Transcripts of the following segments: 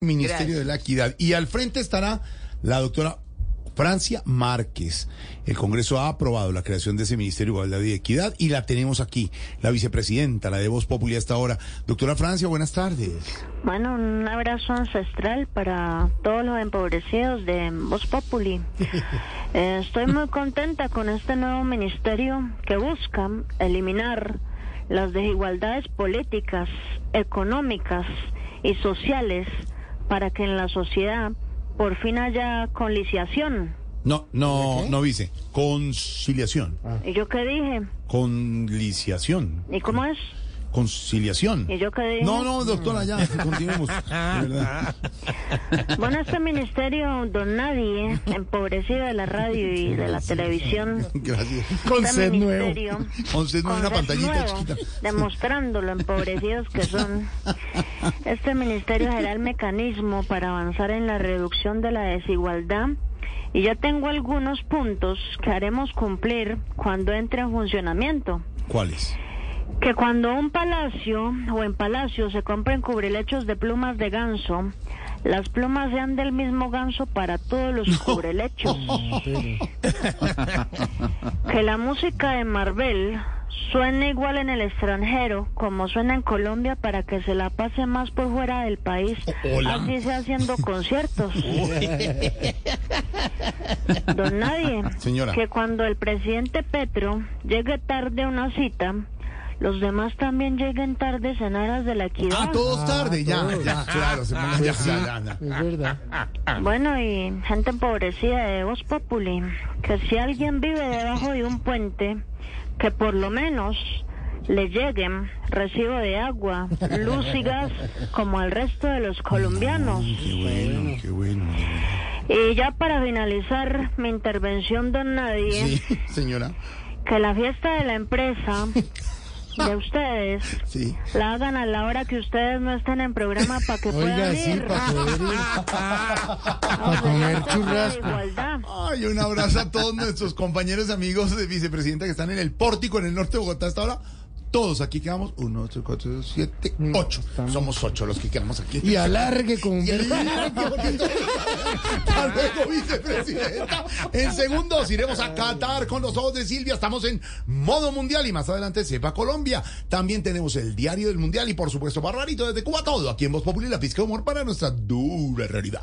Ministerio de la Equidad. Y al frente estará la doctora Francia Márquez. El Congreso ha aprobado la creación de ese Ministerio de Igualdad y Equidad y la tenemos aquí, la vicepresidenta, la de Voz Populi hasta ahora. Doctora Francia, buenas tardes. Bueno, un abrazo ancestral para todos los empobrecidos de Voz Populi. Eh, estoy muy contenta con este nuevo ministerio que busca eliminar las desigualdades políticas, económicas y sociales para que en la sociedad por fin haya conciliación. No, no, no dice. Conciliación. ¿Y yo qué dije? Conciliación. ¿Y cómo es? Conciliación. ¿Y yo qué dije? No, no, doctora, ya, continuemos. Bueno, este ministerio, don nadie, empobrecido de la radio y de la televisión, Gracias. Con este sed nuevo. Con sed nuevo, una pantallita nuevo, chiquita. demostrando lo empobrecidos que son. Este ministerio será el mecanismo para avanzar en la reducción de la desigualdad y yo tengo algunos puntos que haremos cumplir cuando entre en funcionamiento. ¿Cuáles? Que cuando un palacio o en palacio se compren cubrelechos de plumas de ganso, las plumas sean del mismo ganso para todos los cubrelechos. Que la música de Marvel suene igual en el extranjero como suena en Colombia para que se la pase más por fuera del país, Hola. así sea haciendo conciertos. Don Nadie, Señora. que cuando el presidente Petro llegue tarde a una cita, los demás también lleguen tarde en aras de la equidad. Ah, todos tarde, ya, todos. ya, claro, se pongan ya, ya, ya, ya. Es verdad. Bueno, y gente empobrecida de Voz Populi, que si alguien vive debajo de un puente, que por lo menos le lleguen recibo de agua, luz y gas como al resto de los colombianos. Qué bueno, qué bueno. Y ya para finalizar mi intervención, don Nadie, Sí, señora. que la fiesta de la empresa de ustedes Sí. la hagan a la hora que ustedes no estén en programa para que Oiga, puedan sí, ir. para poder ir. Para comer churrasco. Igualdad. Ay, un abrazo a todos nuestros compañeros y amigos de vicepresidenta que están en el pórtico en el norte de Bogotá hasta ahora. Todos aquí quedamos. Uno, dos, tres, cuatro, cinco, siete, ocho. Somos ocho los que quedamos aquí. Y alargue con un Y verbo. Hasta luego, vicepresidenta. En segundos iremos a Qatar con los ojos de Silvia. Estamos en modo mundial y más adelante sepa Colombia. También tenemos el diario del mundial y por supuesto Barbarito desde Cuba todo. Aquí en Voz Populi la pizca de humor para nuestra dura realidad.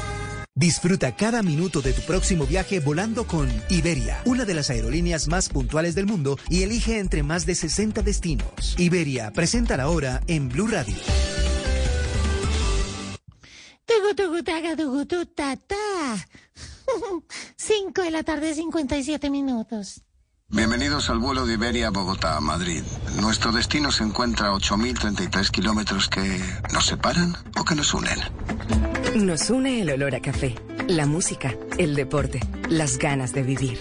Disfruta cada minuto de tu próximo viaje volando con Iberia, una de las aerolíneas más puntuales del mundo y elige entre más de 60 destinos. Iberia, presenta la hora en Blue Radio. Cinco de la tarde, 57 minutos. Bienvenidos al vuelo de Iberia a Bogotá, Madrid. Nuestro destino se encuentra a 8.033 kilómetros que nos separan o que nos unen. Nos une el olor a café, la música, el deporte, las ganas de vivir.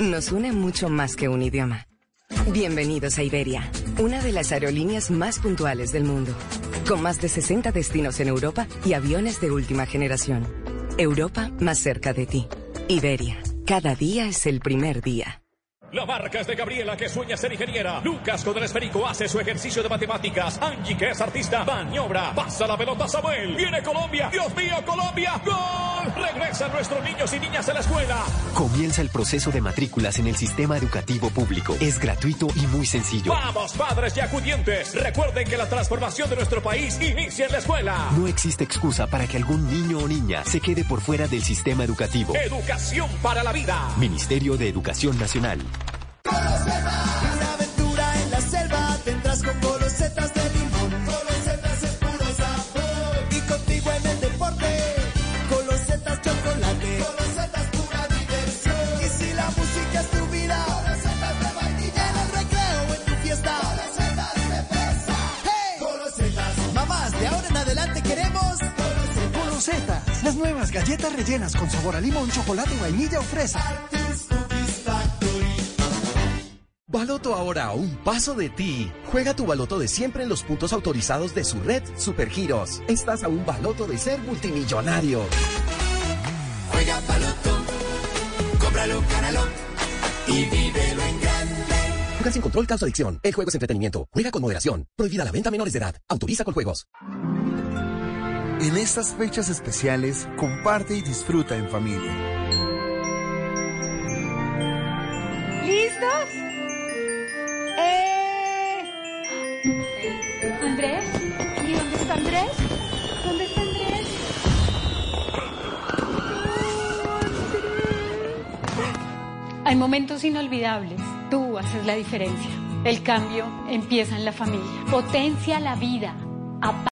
Nos une mucho más que un idioma. Bienvenidos a Iberia, una de las aerolíneas más puntuales del mundo, con más de 60 destinos en Europa y aviones de última generación. Europa más cerca de ti. Iberia, cada día es el primer día. La marca es de Gabriela, que sueña ser ingeniera. Lucas con el esférico hace su ejercicio de matemáticas. Angie, que es artista, maniobra. Pasa la pelota a Samuel. Viene Colombia. Dios mío, Colombia. ¡Gol! Regresan nuestros niños y niñas a la escuela. Comienza el proceso de matrículas en el sistema educativo público. Es gratuito y muy sencillo. Vamos, padres y acudientes. Recuerden que la transformación de nuestro país inicia en la escuela. No existe excusa para que algún niño o niña se quede por fuera del sistema educativo. Educación para la vida. Ministerio de Educación Nacional. Las nuevas galletas rellenas con sabor a limón, chocolate, vainilla o fresa. Baloto ahora a un paso de ti. Juega tu baloto de siempre en los puntos autorizados de su red Supergiros. Estás a un baloto de ser multimillonario. Juega Baloto, cómpralo, gánalo y vívelo en grande. Juega sin control, causa adicción. El juego es entretenimiento. Juega con moderación. Prohibida la venta a menores de edad. Autoriza con juegos. En estas fechas especiales, comparte y disfruta en familia. ¿Listos? ¡Eh! ¿Andrés? ¿Y dónde está Andrés? ¿Dónde está Andrés? Hay momentos inolvidables. Tú haces la diferencia. El cambio empieza en la familia. Potencia la vida. Apa-